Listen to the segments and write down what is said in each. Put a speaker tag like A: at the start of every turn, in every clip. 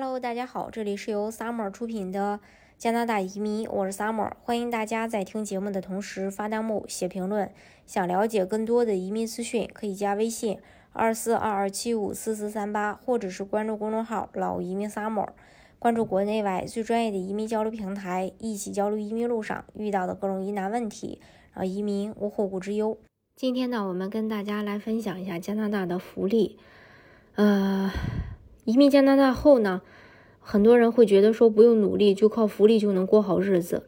A: Hello，大家好，这里是由 Summer 出品的加拿大移民，我是 Summer，欢迎大家在听节目的同时发弹幕、写评论。想了解更多的移民资讯，可以加微信二四二二七五四四三八，或者是关注公众号“老移民 Summer”，关注国内外最专业的移民交流平台，一起交流移民路上遇到的各种疑难问题，让移民无后顾之忧。今天呢，我们跟大家来分享一下加拿大的福利，呃。移民加拿大后呢，很多人会觉得说不用努力，就靠福利就能过好日子。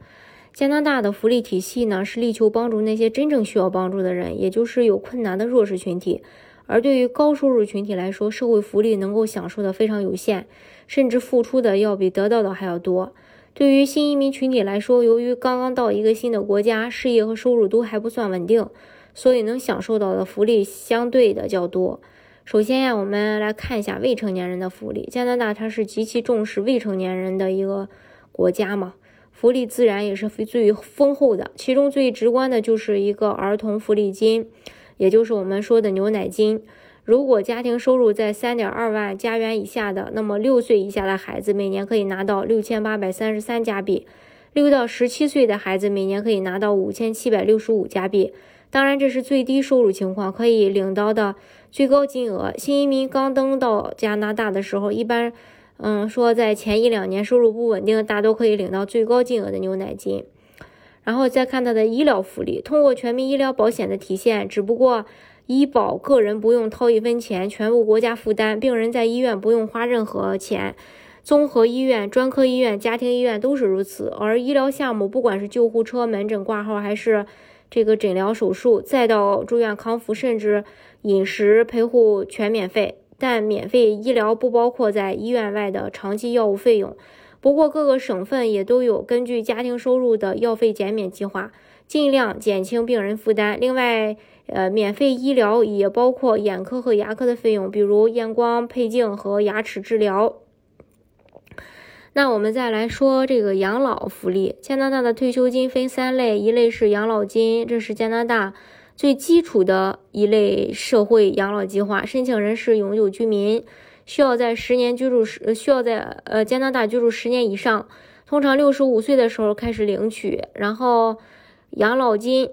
A: 加拿大的福利体系呢，是力求帮助那些真正需要帮助的人，也就是有困难的弱势群体。而对于高收入群体来说，社会福利能够享受的非常有限，甚至付出的要比得到的还要多。对于新移民群体来说，由于刚刚到一个新的国家，事业和收入都还不算稳定，所以能享受到的福利相对的较多。首先呀，我们来看一下未成年人的福利。加拿大它是极其重视未成年人的一个国家嘛，福利自然也是最丰厚的。其中最直观的就是一个儿童福利金，也就是我们说的牛奶金。如果家庭收入在三点二万加元以下的，那么六岁以下的孩子每年可以拿到六千八百三十三加币；六到十七岁的孩子每年可以拿到五千七百六十五加币。当然，这是最低收入情况可以领到的最高金额。新移民刚登到加拿大的时候，一般，嗯，说在前一两年收入不稳定，大都可以领到最高金额的牛奶金。然后再看他的医疗福利，通过全民医疗保险的体现，只不过医保个人不用掏一分钱，全部国家负担，病人在医院不用花任何钱。综合医院、专科医院、家庭医院都是如此。而医疗项目，不管是救护车、门诊挂号，还是这个诊疗手术，再到住院康复，甚至饮食陪护全免费，但免费医疗不包括在医院外的长期药物费用。不过各个省份也都有根据家庭收入的药费减免计划，尽量减轻病人负担。另外，呃，免费医疗也包括眼科和牙科的费用，比如验光、配镜和牙齿治疗。那我们再来说这个养老福利。加拿大的退休金分三类，一类是养老金，这是加拿大最基础的一类社会养老计划，申请人是永久居民，需要在十年居住时，需要在呃加拿大居住十年以上，通常六十五岁的时候开始领取。然后养老金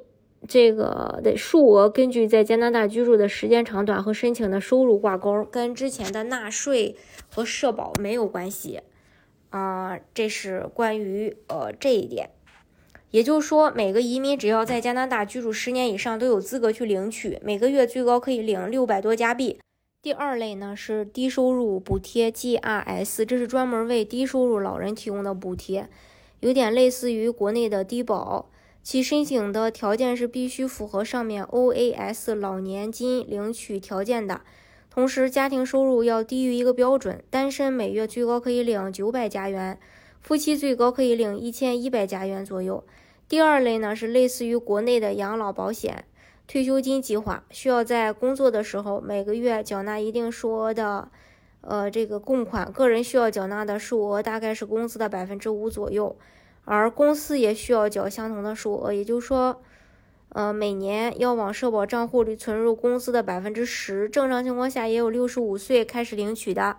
A: 这个的数额根据在加拿大居住的时间长短和申请的收入挂钩，跟之前的纳税和社保没有关系。啊，这是关于呃这一点，也就是说，每个移民只要在加拿大居住十年以上，都有资格去领取，每个月最高可以领六百多加币。第二类呢是低收入补贴 GRS，这是专门为低收入老人提供的补贴，有点类似于国内的低保，其申请的条件是必须符合上面 OAS 老年金领取条件的。同时，家庭收入要低于一个标准，单身每月最高可以领九百加元，夫妻最高可以领一千一百加元左右。第二类呢是类似于国内的养老保险、退休金计划，需要在工作的时候每个月缴纳一定数额的，呃，这个供款，个人需要缴纳的数额大概是工资的百分之五左右，而公司也需要缴相同的数额，也就是说。呃，每年要往社保账户里存入工资的百分之十，正常情况下也有六十五岁开始领取的。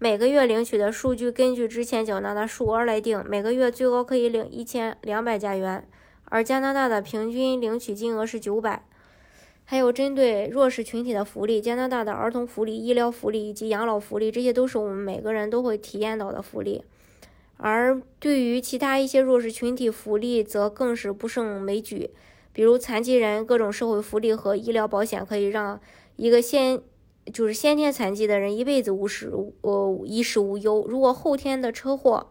A: 每个月领取的数据根据之前缴纳的数额来定，每个月最高可以领一千两百加元，而加拿大的平均领取金额是九百。还有针对弱势群体的福利，加拿大的儿童福利、医疗福利以及养老福利，这些都是我们每个人都会体验到的福利。而对于其他一些弱势群体，福利则更是不胜枚举。比如残疾人各种社会福利和医疗保险，可以让一个先就是先天残疾的人一辈子无事呃衣食无忧。如果后天的车祸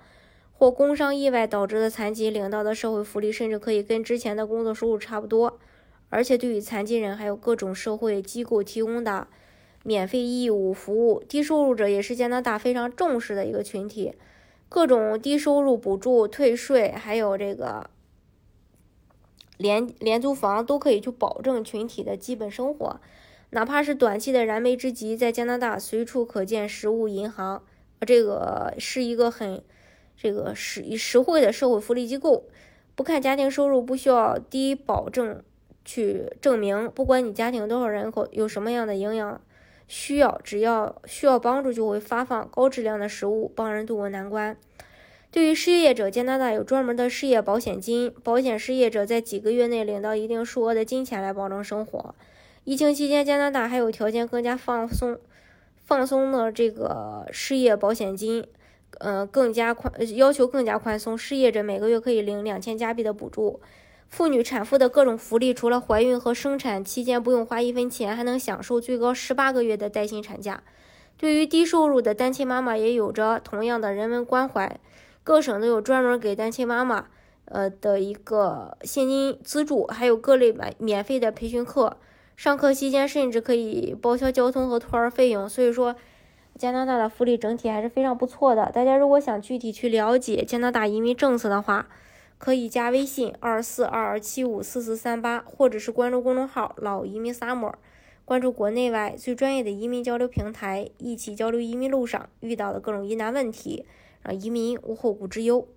A: 或工伤意外导致的残疾，领到的社会福利甚至可以跟之前的工作收入差不多。而且对于残疾人，还有各种社会机构提供的免费义务服务。低收入者也是加拿大非常重视的一个群体，各种低收入补助、退税，还有这个。廉廉租房都可以去保证群体的基本生活，哪怕是短期的燃眉之急，在加拿大随处可见实物银行，这个是一个很这个实实惠的社会福利机构。不看家庭收入，不需要低保证去证明，不管你家庭多少人口，有什么样的营养需要，只要需要帮助，就会发放高质量的食物，帮人渡过难关。对于失业者，加拿大有专门的失业保险金，保险失业者在几个月内领到一定数额的金钱来保证生活。疫情期间，加拿大还有条件更加放松、放松的这个失业保险金，呃，更加宽要求更加宽松，失业者每个月可以领两千加币的补助。妇女产妇的各种福利，除了怀孕和生产期间不用花一分钱，还能享受最高十八个月的带薪产假。对于低收入的单亲妈妈，也有着同样的人文关怀。各省都有专门给单亲妈妈，呃的一个现金资助，还有各类免免费的培训课。上课期间甚至可以报销交通和托儿费用，所以说加拿大的福利整体还是非常不错的。大家如果想具体去了解加拿大移民政策的话，可以加微信二四二二七五四四三八，或者是关注公众号“老移民 summer”，关注国内外最专业的移民交流平台，一起交流移民路上遇到的各种疑难问题，让移民无后顾之忧。